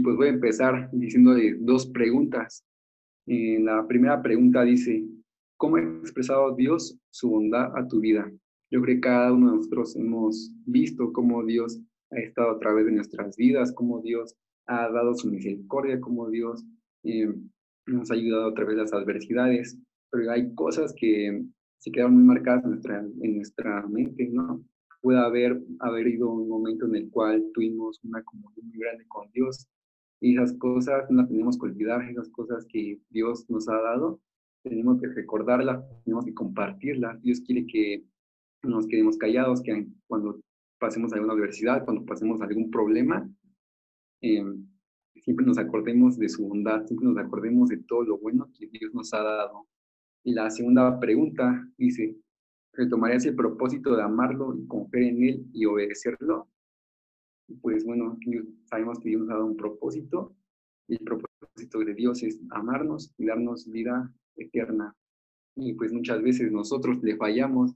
Y pues voy a empezar diciéndole dos preguntas. En la primera pregunta dice, ¿cómo ha expresado Dios su bondad a tu vida? Yo creo que cada uno de nosotros hemos visto cómo Dios ha estado a través de nuestras vidas, cómo Dios ha dado su misericordia, cómo Dios eh, nos ha ayudado a través de las adversidades, pero hay cosas que se quedaron muy marcadas en nuestra, en nuestra mente, ¿no? Puede haber, haber ido un momento en el cual tuvimos una comunión muy grande con Dios y esas cosas no las tenemos que olvidar, esas cosas que Dios nos ha dado, tenemos que recordarlas, tenemos que compartirlas. Dios quiere que nos quedemos callados, que cuando pasemos a alguna adversidad, cuando pasemos algún problema, eh, siempre nos acordemos de su bondad, siempre nos acordemos de todo lo bueno que Dios nos ha dado. Y la segunda pregunta dice, ¿retomarías el propósito de amarlo y confiar en él y obedecerlo? Pues bueno, sabemos que Dios nos ha dado un propósito y el propósito de Dios es amarnos y darnos vida eterna. Y pues muchas veces nosotros le fallamos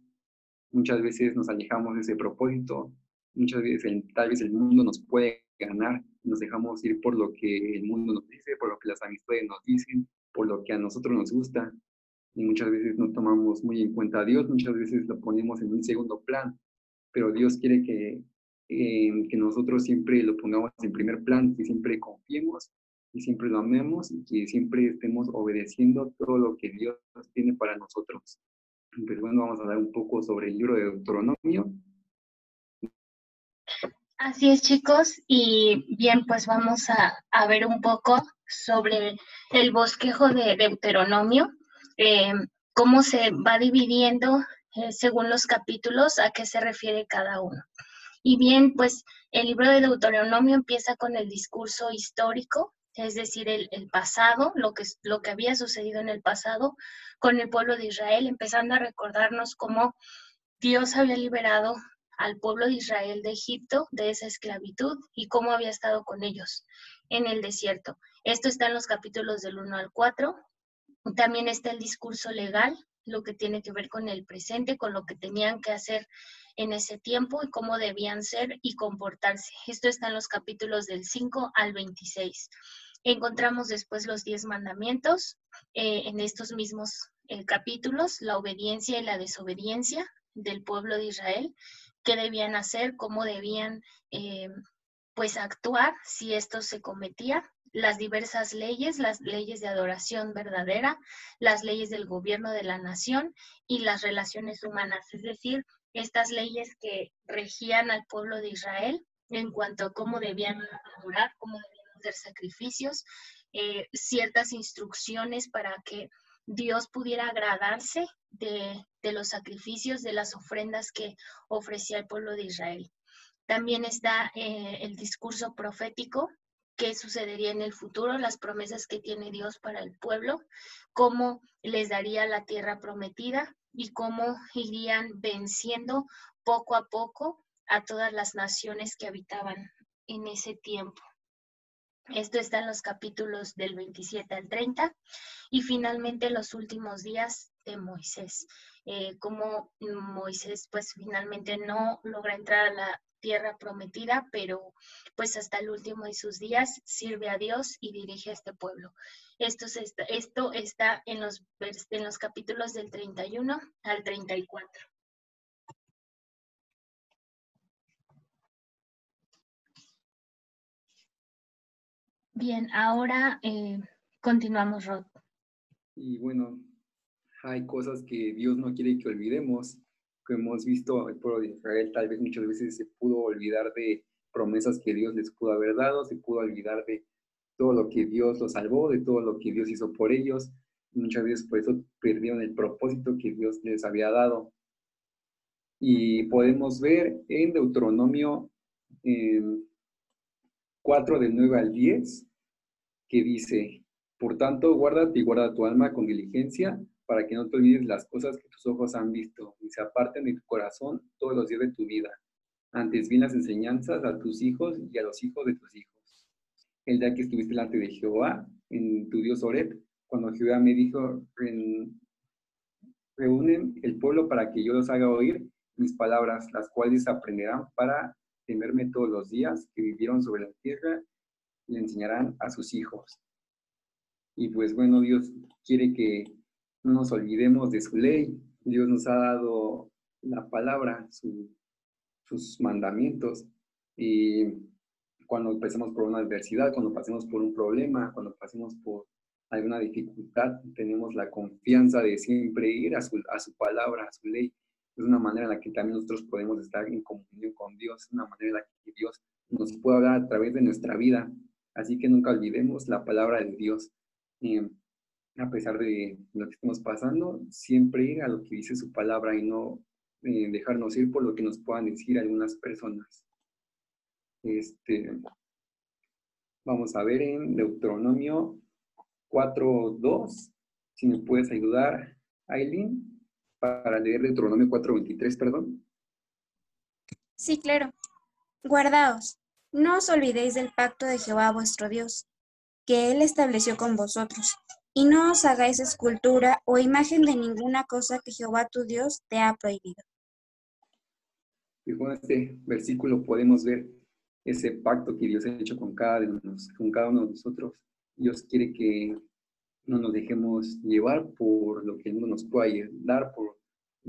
Muchas veces nos alejamos de ese propósito, muchas veces tal vez el mundo nos puede ganar, nos dejamos ir por lo que el mundo nos dice, por lo que las amistades nos dicen, por lo que a nosotros nos gusta. Y muchas veces no tomamos muy en cuenta a Dios, muchas veces lo ponemos en un segundo plan, pero Dios quiere que, eh, que nosotros siempre lo pongamos en primer plan, que siempre confiemos y siempre lo amemos y que siempre estemos obedeciendo todo lo que Dios tiene para nosotros. Pues bueno, vamos a hablar un poco sobre el libro de Deuteronomio. Así es, chicos. Y bien, pues vamos a, ver un poco sobre el bosquejo de Deuteronomio, eh, cómo se va dividiendo eh, según los capítulos, a qué se refiere cada uno. Y bien, pues el libro de Deuteronomio empieza con el discurso histórico es decir, el, pasado, lo que, lo que había sucedido en el pasado con el pueblo de Israel, empezando a recordarnos cómo Dios había liberado al pueblo de Israel de Egipto, de esa esclavitud, y cómo había estado con ellos en el desierto. Esto está en los capítulos del 1 al 4. También está el discurso legal, lo que tiene que ver con el presente, con lo que tenían que hacer en ese tiempo y cómo debían ser y comportarse. Esto está en los capítulos del 5 al 26. Encontramos después los diez mandamientos eh, en estos mismos eh, capítulos, la obediencia y la desobediencia del pueblo de Israel, qué debían hacer, cómo debían eh, pues actuar si esto se cometía, las diversas leyes, las leyes de adoración verdadera, las leyes del gobierno de la nación y las relaciones humanas, es decir, estas leyes que regían al pueblo de Israel en cuanto a cómo debían adorar, cómo debían sacrificios, eh, ciertas instrucciones para que Dios pudiera agradarse de, los sacrificios, de las ofrendas que ofrecía el pueblo de Israel. También está eh, el discurso profético, qué sucedería en el futuro, las promesas que tiene Dios para el pueblo, cómo les daría la tierra prometida y cómo irían venciendo poco a poco a todas las naciones que habitaban en ese tiempo. Esto está en los capítulos del 27 al 30 y finalmente los últimos días de Moisés. Eh, como Moisés pues finalmente no logra entrar a la tierra prometida, pero pues hasta el último de sus días sirve a Dios y dirige a este pueblo. Esto, está en los, en los capítulos del 31 al 34. Bien, ahora eh, continuamos, Rod. Y bueno, hay cosas que Dios no quiere que olvidemos, que hemos visto el pueblo de Israel, tal vez muchas veces se pudo olvidar de promesas que Dios les pudo haber dado, se pudo olvidar de todo lo que Dios los salvó, de todo lo que Dios hizo por ellos. Muchas veces por eso perdieron el propósito que Dios les había dado. Y podemos ver en Deuteronomio 4 del 9 al 10, que dice, por tanto, guárdate y guarda tu alma con diligencia para que no te olvides las cosas que tus ojos han visto y se aparten de tu corazón todos los días de tu vida. Antes bien las enseñanzas a tus hijos y a los hijos de tus hijos. El día que estuviste delante de Jehová, en tu Dios Oreb, cuando Jehová me dijo, reúnen el pueblo para que yo los haga oír mis palabras, las cuales aprenderán para temerme todos los días que vivieron sobre la tierra le enseñarán a sus hijos. Y pues bueno, Dios quiere que no nos olvidemos de su ley. Dios nos ha dado la palabra, sus mandamientos. Y cuando pasemos por una adversidad, cuando pasemos por un problema, cuando pasemos por alguna dificultad, tenemos la confianza de siempre ir a su, a su palabra, a su ley. Es una manera en la que también nosotros podemos estar en comunión con Dios, es una manera en la que Dios nos puede hablar a través de nuestra vida. Así que nunca olvidemos la palabra de Dios. A pesar de lo que estemos pasando, siempre ir a lo que dice su palabra y no eh, dejarnos ir por lo que nos puedan decir algunas personas. Este, vamos a ver en Deuteronomio 4.2, si me puedes ayudar, Aileen, para leer Deuteronomio 4.23, perdón. Sí, claro. Guardaos, no os olvidéis del pacto de Jehová vuestro Dios, que él estableció con vosotros, y no os hagáis escultura o imagen de ninguna cosa que Jehová tu Dios te ha prohibido. Y con este versículo podemos ver ese pacto que Dios ha hecho con cada, con cada uno de nosotros. Dios quiere que no nos dejemos llevar por lo que el mundo nos pueda dar, por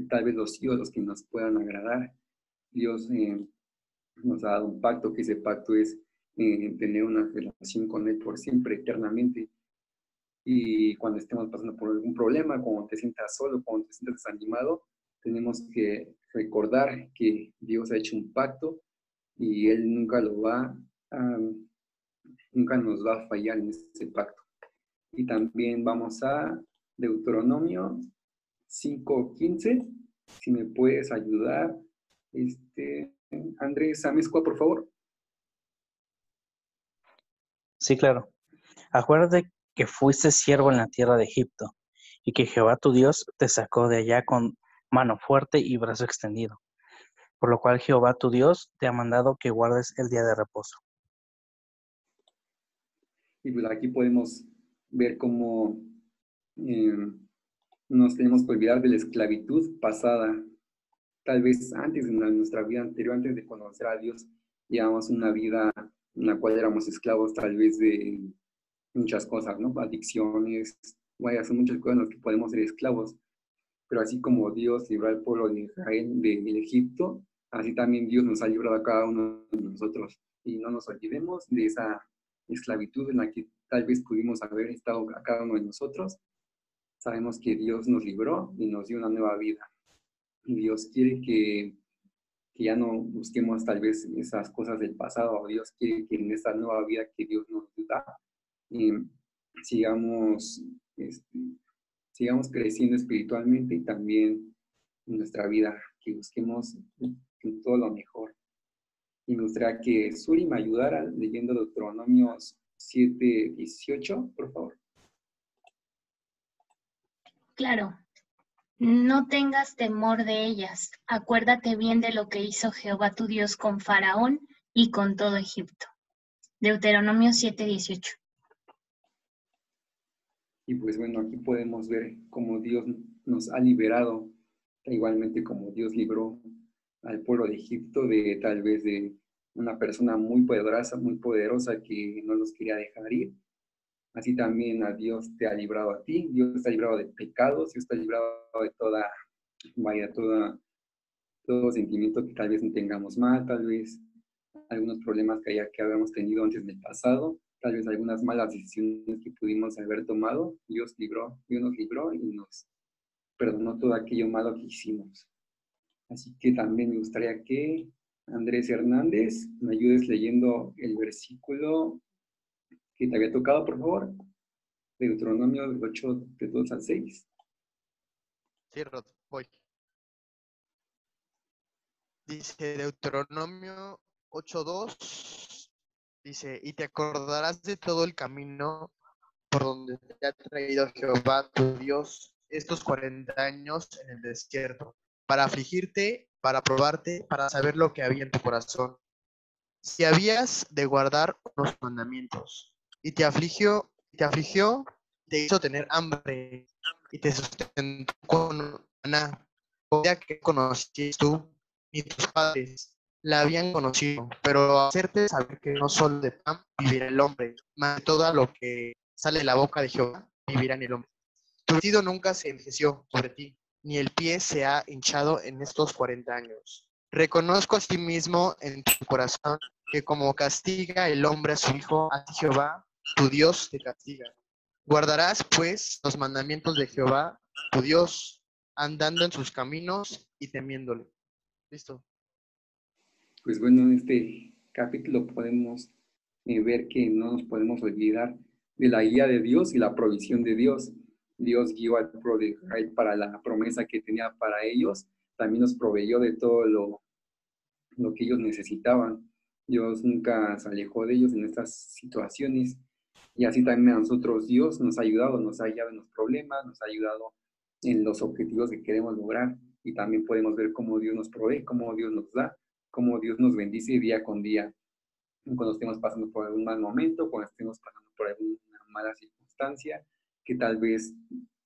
tal vez los ídolos que nos puedan agradar. Dios eh, nos ha dado un pacto, que ese pacto es eh, tener una relación con Él por siempre, eternamente. Y cuando estemos pasando por algún problema, cuando te sientas solo, cuando te sientas desanimado, tenemos que recordar que Dios ha hecho un pacto y Él nunca lo va a, nunca nos va a fallar en ese pacto. Y también vamos a Deuteronomio 5.15, si me puedes ayudar, este, Andrés Amezcua, por favor. Sí, claro. Acuérdate que fuiste siervo en la tierra de Egipto y que Jehová tu Dios te sacó de allá con mano fuerte y brazo extendido por lo cual Jehová tu Dios te ha mandado que guardes el día de reposo. Y pues aquí podemos ver cómo em, nos tenemos que olvidar de la esclavitud pasada. Tal vez antes de nuestra vida anterior, antes de conocer a Dios, llevamos una vida en la cual éramos esclavos tal vez de muchas cosas, ¿no? Adicciones, vaya, son muchas cosas en las que podemos ser esclavos. Pero así como Dios libró al pueblo de Israel de, Egipto, así también Dios nos ha librado a cada uno de nosotros. Y no nos olvidemos de esa esclavitud en la que tal vez pudimos haber estado a cada uno de nosotros. Sabemos que Dios nos libró y nos dio una nueva vida. Y Dios quiere que, que ya no busquemos tal vez esas cosas del pasado. Dios quiere que en esta nueva vida que Dios nos da, eh, sigamos este, sigamos creciendo espiritualmente y también en nuestra vida, que busquemos todo lo mejor. Y me gustaría que Suri me ayudara leyendo Deuteronomios 7, 18, por favor. Claro. No tengas temor de ellas. Acuérdate bien de lo que hizo Jehová tu Dios con Faraón y con todo Egipto. Deuteronomio 7, 18. Y pues bueno, aquí podemos ver cómo Dios nos ha liberado, igualmente como Dios libró al pueblo de Egipto de tal vez de una persona muy poderosa, muy poderosa que no los quería dejar ir. Así también a Dios te ha librado a ti, Dios te ha librado de pecados, Dios te ha librado de toda, vaya, toda, todo sentimiento que tal vez no tengamos mal, tal vez algunos problemas que, haya, que habíamos tenido antes en el pasado tal vez algunas malas decisiones que pudimos haber tomado, Dios libró, Dios nos libró y nos perdonó todo aquello malo que hicimos. Así que también me gustaría que Andrés Hernández me ayudes leyendo el versículo que te había tocado, por favor, de Deuteronomio 8, de 2 al 6. Sí, Rod, voy. Dice Deuteronomio 8.2 Dice, y te acordarás de todo el camino por donde te ha traído Jehová tu Dios estos 40 años en el desierto, para afligirte, para probarte, para saber lo que había en tu corazón. Si habías de guardar los mandamientos, y te afligió, te afligió, te hizo tener hambre, y te sustentó con una ya que conociste tú ni tus padres, la habían conocido, pero hacerte saber que no solo de pan vivirá el hombre, más de todo lo que sale de la boca de Jehová vivirá en el hombre. Tu vestido nunca se envejeció sobre ti, ni el pie se ha hinchado en estos 40 años. Reconozco a sí mismo en tu corazón que como castiga el hombre a su hijo, a Jehová, tu Dios te castiga. Guardarás pues los mandamientos de Jehová, tu Dios, andando en sus caminos y temiéndole. Listo pues bueno, en este capítulo podemos eh, ver que no nos podemos olvidar de la guía de Dios y la provisión de Dios. Dios guió al pueblo para la promesa que tenía para ellos. También nos proveyó de todo lo, lo que ellos necesitaban. Dios nunca se alejó de ellos en estas situaciones. Y así también a nosotros Dios nos ha ayudado, nos ha ayudado en los problemas, nos ha ayudado en los objetivos que queremos lograr. Y también podemos ver cómo Dios nos provee, cómo Dios nos da cómo Dios nos bendice día con día. Cuando estemos pasando por algún mal momento, cuando estemos pasando por alguna mala circunstancia, que tal vez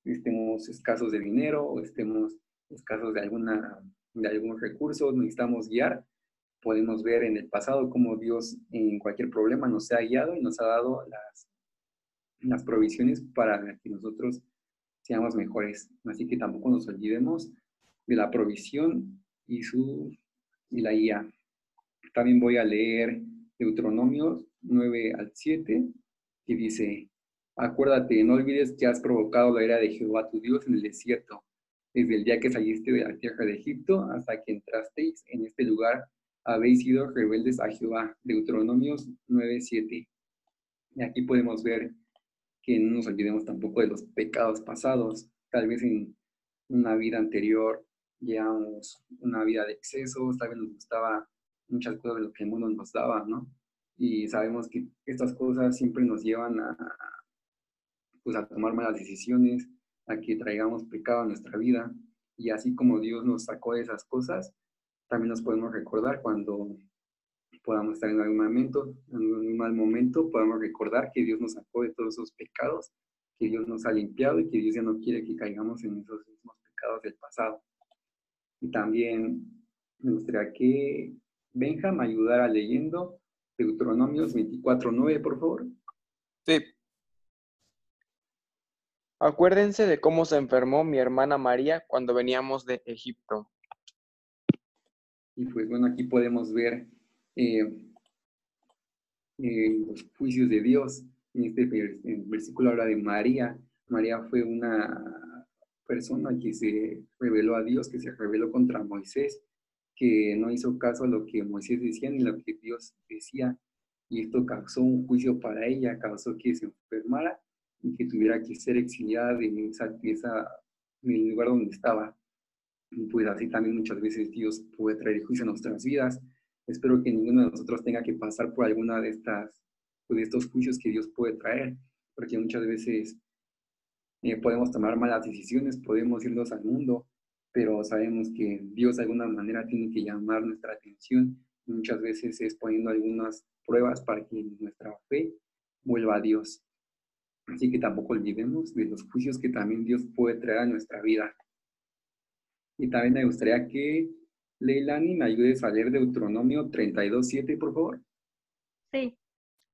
estemos escasos de dinero o estemos escasos de, alguna, de algún recurso, necesitamos guiar, podemos ver en el pasado cómo Dios en cualquier problema nos ha guiado y nos ha dado las, las provisiones para que nosotros seamos mejores. Así que tampoco nos olvidemos de la provisión y su y la IA. También voy a leer Deuteronomios 9 al 7, que dice, acuérdate, no olvides que has provocado la ira de Jehová tu Dios en el desierto, desde el día que saliste de la tierra de Egipto hasta que entrasteis en este lugar, habéis sido rebeldes a Jehová. Deuteronomios 9, 7. Y aquí podemos ver que no nos olvidemos tampoco de los pecados pasados, tal vez en una vida anterior llevamos una vida de excesos, tal vez nos gustaba muchas cosas de lo que el mundo nos daba, ¿no? Y sabemos que estas cosas siempre nos llevan a, pues, a tomar malas decisiones, a que traigamos pecado a nuestra vida. Y así como Dios nos sacó de esas cosas, también nos podemos recordar cuando podamos estar en algún momento, en un mal momento, podamos recordar que Dios nos sacó de todos esos pecados, que Dios nos ha limpiado y que Dios ya no quiere que caigamos en esos mismos pecados del pasado. Y también me gustaría que Benja me ayudara leyendo Deuteronomios 24.9, por favor. Sí. Acuérdense de cómo se enfermó mi hermana María cuando veníamos de Egipto. Y pues bueno, aquí podemos ver eh, eh, los juicios de Dios. En este versículo habla de María. María fue una persona que se reveló a Dios, que se reveló contra Moisés, que no hizo caso a lo que Moisés decía ni lo que Dios decía. Y esto causó un juicio para ella, causó que se enfermara y que tuviera que ser exiliada de esa, del lugar donde estaba. Y pues así también muchas veces Dios puede traer juicio a nuestras vidas. Espero que ninguno de nosotros tenga que pasar por alguna de estas, de estos juicios que Dios puede traer, porque muchas veces eh, podemos tomar malas decisiones, podemos irnos al mundo, pero sabemos que Dios de alguna manera tiene que llamar nuestra atención. Muchas veces es poniendo algunas pruebas para que nuestra fe vuelva a Dios. Así que tampoco olvidemos de los juicios que también Dios puede traer a nuestra vida. Y también me gustaría que Leilani me ayudes a leer Deuteronomio 32.7, por favor. Sí,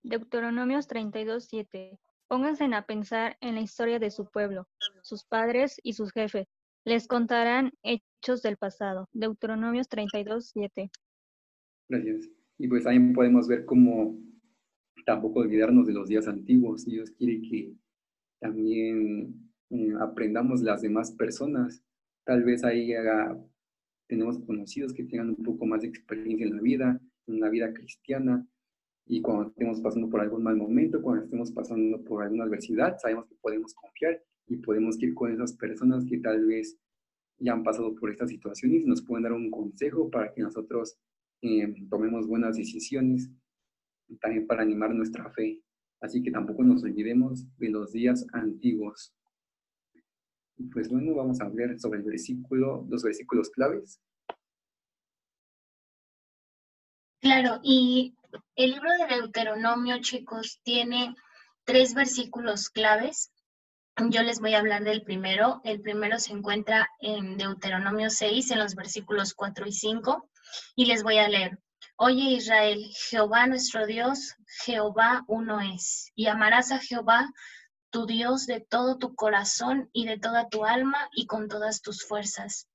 Deuteronomios 32.7. Pónganse a pensar en la historia de su pueblo, sus padres y sus jefes. Les contarán hechos del pasado. Deuteronomios 32, 7. Gracias. Y pues también podemos ver cómo tampoco olvidarnos de los días antiguos. Dios quiere que también eh, aprendamos las demás personas. Tal vez ahí tenemos conocidos que tengan un poco más de experiencia en la vida, en la vida cristiana, y cuando estemos pasando por algún mal momento, cuando estemos pasando por alguna adversidad, sabemos que podemos confiar y podemos ir con esas personas que tal vez ya han pasado por estas situaciones y nos pueden dar un consejo para que nosotros eh, tomemos buenas decisiones también para animar nuestra fe. Así que tampoco nos olvidemos de los días antiguos. Pues bueno, vamos a ver sobre el versículo, los versículos claves. Claro, y el libro de Deuteronomio, chicos, tiene tres versículos claves. Yo les voy a hablar del primero. El primero se encuentra en Deuteronomio 6, en los versículos 4 y 5, y les voy a leer. Oye Israel, Jehová nuestro Dios, Jehová uno es, y amarás a Jehová tu Dios de todo tu corazón y de toda tu alma y con todas tus fuerzas.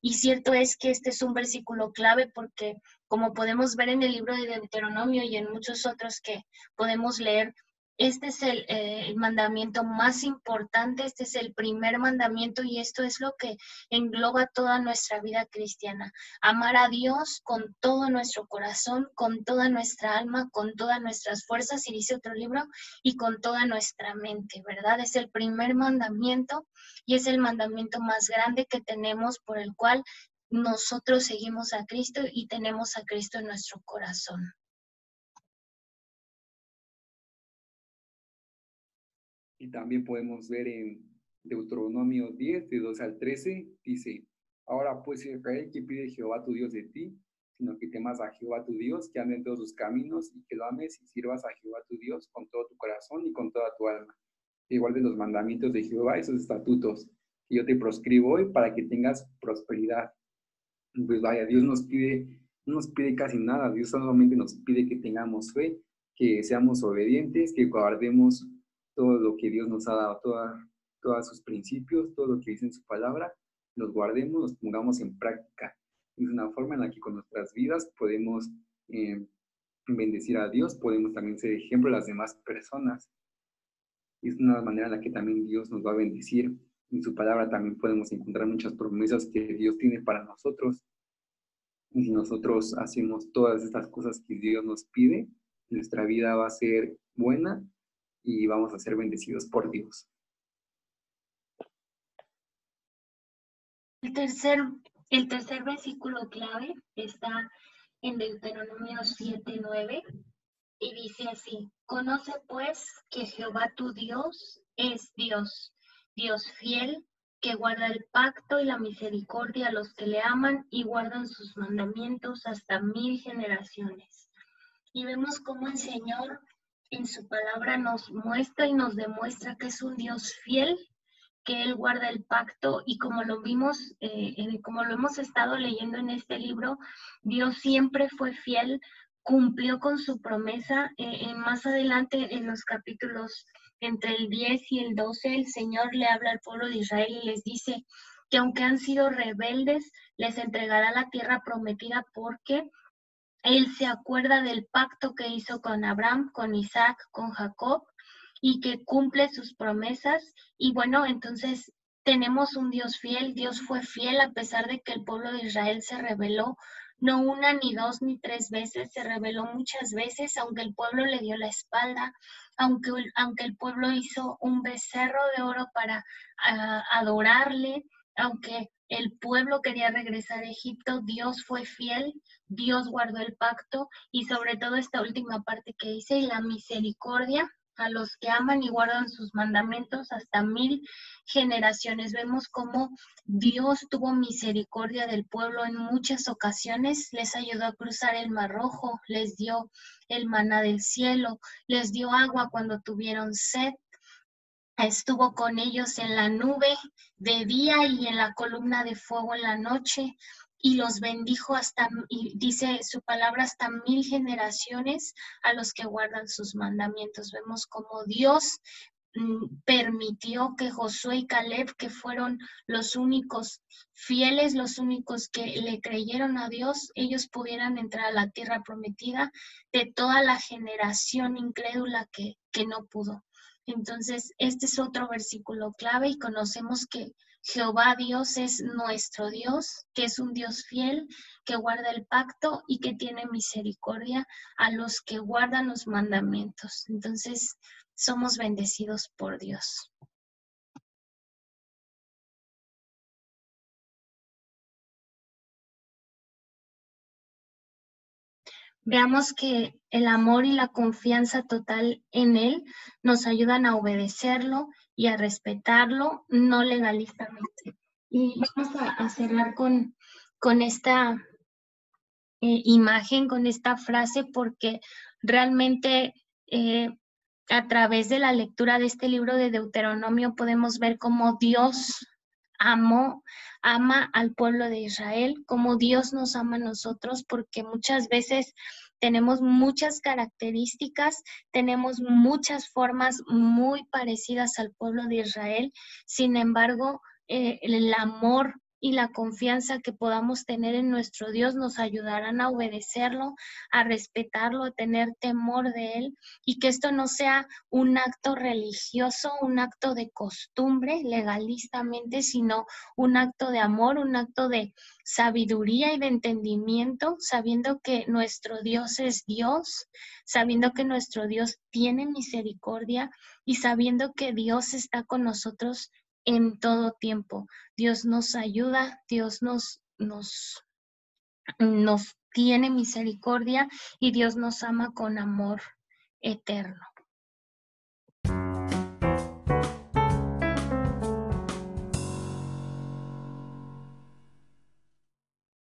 Y cierto es que este es un versículo clave porque, como podemos ver en el libro de Deuteronomio y en muchos otros que podemos leer, este es el, eh, el, mandamiento más importante, este es el primer mandamiento y esto es lo que engloba toda nuestra vida cristiana. Amar a Dios con todo nuestro corazón, con toda nuestra alma, con todas nuestras fuerzas, y dice otro libro, y con toda nuestra mente, ¿verdad? Es el primer mandamiento y es el mandamiento más grande que tenemos por el cual nosotros seguimos a Cristo y tenemos a Cristo en nuestro corazón. Y también podemos ver en Deuteronomio 10, de 12 al 13, dice, ahora pues Israel, que pide Jehová tu Dios de ti, sino que temas a Jehová tu Dios, que ande en todos sus caminos y que lo ames y sirvas a Jehová tu Dios con todo tu corazón y con toda tu alma. Igual de los mandamientos de Jehová y sus estatutos, que yo te proscribo hoy para que tengas prosperidad. Pues vaya, Dios nos pide, no nos pide casi nada, Dios solamente nos pide que tengamos fe, que seamos obedientes, que guardemos todo lo que Dios nos ha dado, todos sus principios, todo lo que dice en su palabra, los guardemos, los pongamos en práctica. Es una forma en la que con nuestras vidas podemos eh, bendecir a Dios, podemos también ser ejemplo a las demás personas. Es una manera en la que también Dios nos va a bendecir. En su palabra también podemos encontrar muchas promesas que Dios tiene para nosotros. Y si nosotros hacemos todas estas cosas que Dios nos pide, nuestra vida va a ser buena y vamos a ser bendecidos por Dios. El tercer, el tercer versículo clave está en Deuteronomio 7:9 y dice así, conoce pues que Jehová tu Dios es Dios, Dios fiel, que guarda el pacto y la misericordia a los que le aman y guardan sus mandamientos hasta mil generaciones. Y vemos cómo el Señor en su palabra nos muestra y nos demuestra que es un Dios fiel, que Él guarda el pacto y como lo vimos, eh, como lo hemos estado leyendo en este libro, Dios siempre fue fiel, cumplió con su promesa. Eh, más adelante en los capítulos entre el 10 y el 12, el Señor le habla al pueblo de Israel y les dice que aunque han sido rebeldes, les entregará la tierra prometida porque él se acuerda del pacto que hizo con Abraham, con Isaac, con Jacob y que cumple sus promesas. Y bueno, entonces tenemos un Dios fiel. Dios fue fiel a pesar de que el pueblo de Israel se rebeló. No una, ni dos, ni tres veces, se rebeló muchas veces, aunque el pueblo le dio la espalda, aunque, aunque el pueblo hizo un becerro de oro para ah, adorarle, aunque el pueblo quería regresar a Egipto, Dios fue fiel, Dios guardó el pacto y sobre todo esta última parte que dice, la misericordia a los que aman y guardan sus mandamientos hasta mil generaciones. Vemos cómo Dios tuvo misericordia del pueblo en muchas ocasiones, les ayudó a cruzar el mar rojo, les dio el maná del cielo, les dio agua cuando tuvieron sed, estuvo con ellos en la nube de día y en la columna de fuego en la noche y los bendijo hasta, y dice su palabra, hasta mil generaciones a los que guardan sus mandamientos. Vemos como Dios mm, permitió que Josué y Caleb, que fueron los únicos fieles, los únicos que le creyeron a Dios, ellos pudieran entrar a la tierra prometida de toda la generación incrédula que, que no pudo. Entonces, este es otro versículo clave y conocemos que Jehová Dios es nuestro Dios, que es un Dios fiel, que guarda el pacto y que tiene misericordia a los que guardan los mandamientos. Entonces, somos bendecidos por Dios. Veamos que el amor y la confianza total en Él nos ayudan a obedecerlo y a respetarlo no legalistamente. Y vamos a, cerrar con, con esta eh, imagen, con esta frase, porque realmente eh, a través de la lectura de este libro de Deuteronomio podemos ver cómo Dios amó, ama al pueblo de Israel, como Dios nos ama a nosotros, porque muchas veces tenemos muchas características, tenemos muchas formas muy parecidas al pueblo de Israel, sin embargo, eh, el amor y la confianza que podamos tener en nuestro Dios nos ayudarán a obedecerlo, a respetarlo, a tener temor de Él y que esto no sea un acto religioso, un acto de costumbre legalistamente, sino un acto de amor, un acto de sabiduría y de entendimiento, sabiendo que nuestro Dios es Dios, sabiendo que nuestro Dios tiene misericordia y sabiendo que Dios está con nosotros en todo tiempo. Dios nos ayuda, Dios nos, nos, nos tiene misericordia y Dios nos ama con amor eterno.